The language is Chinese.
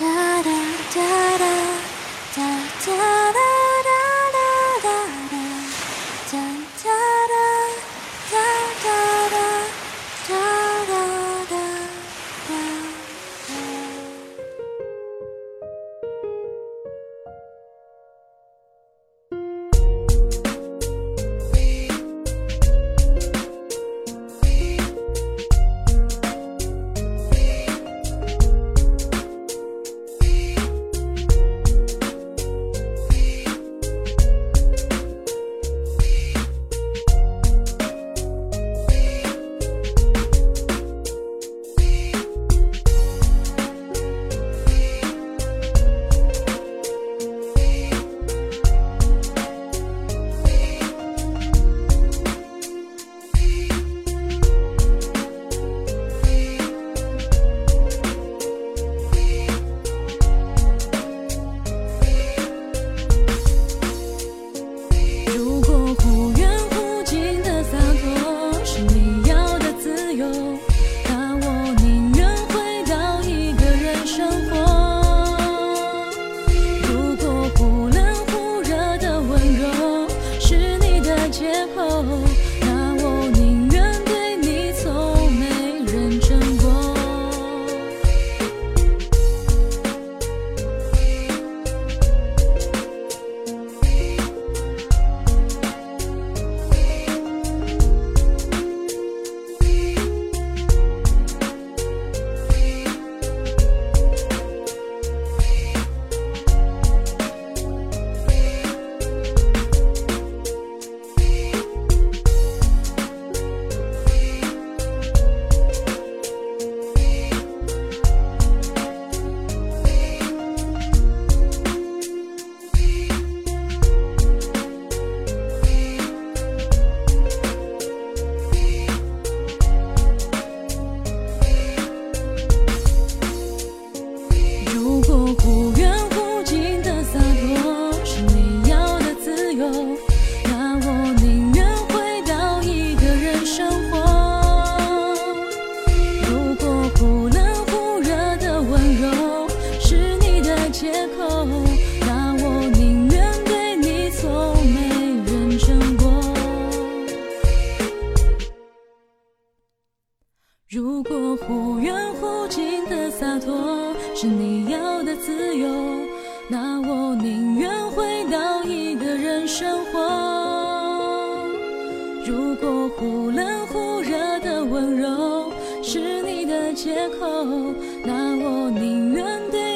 如的如果忽远忽近的洒脱是你要的自由，那我宁愿回到一个人生活。如果忽冷忽热的温柔是你的借口，那我宁愿对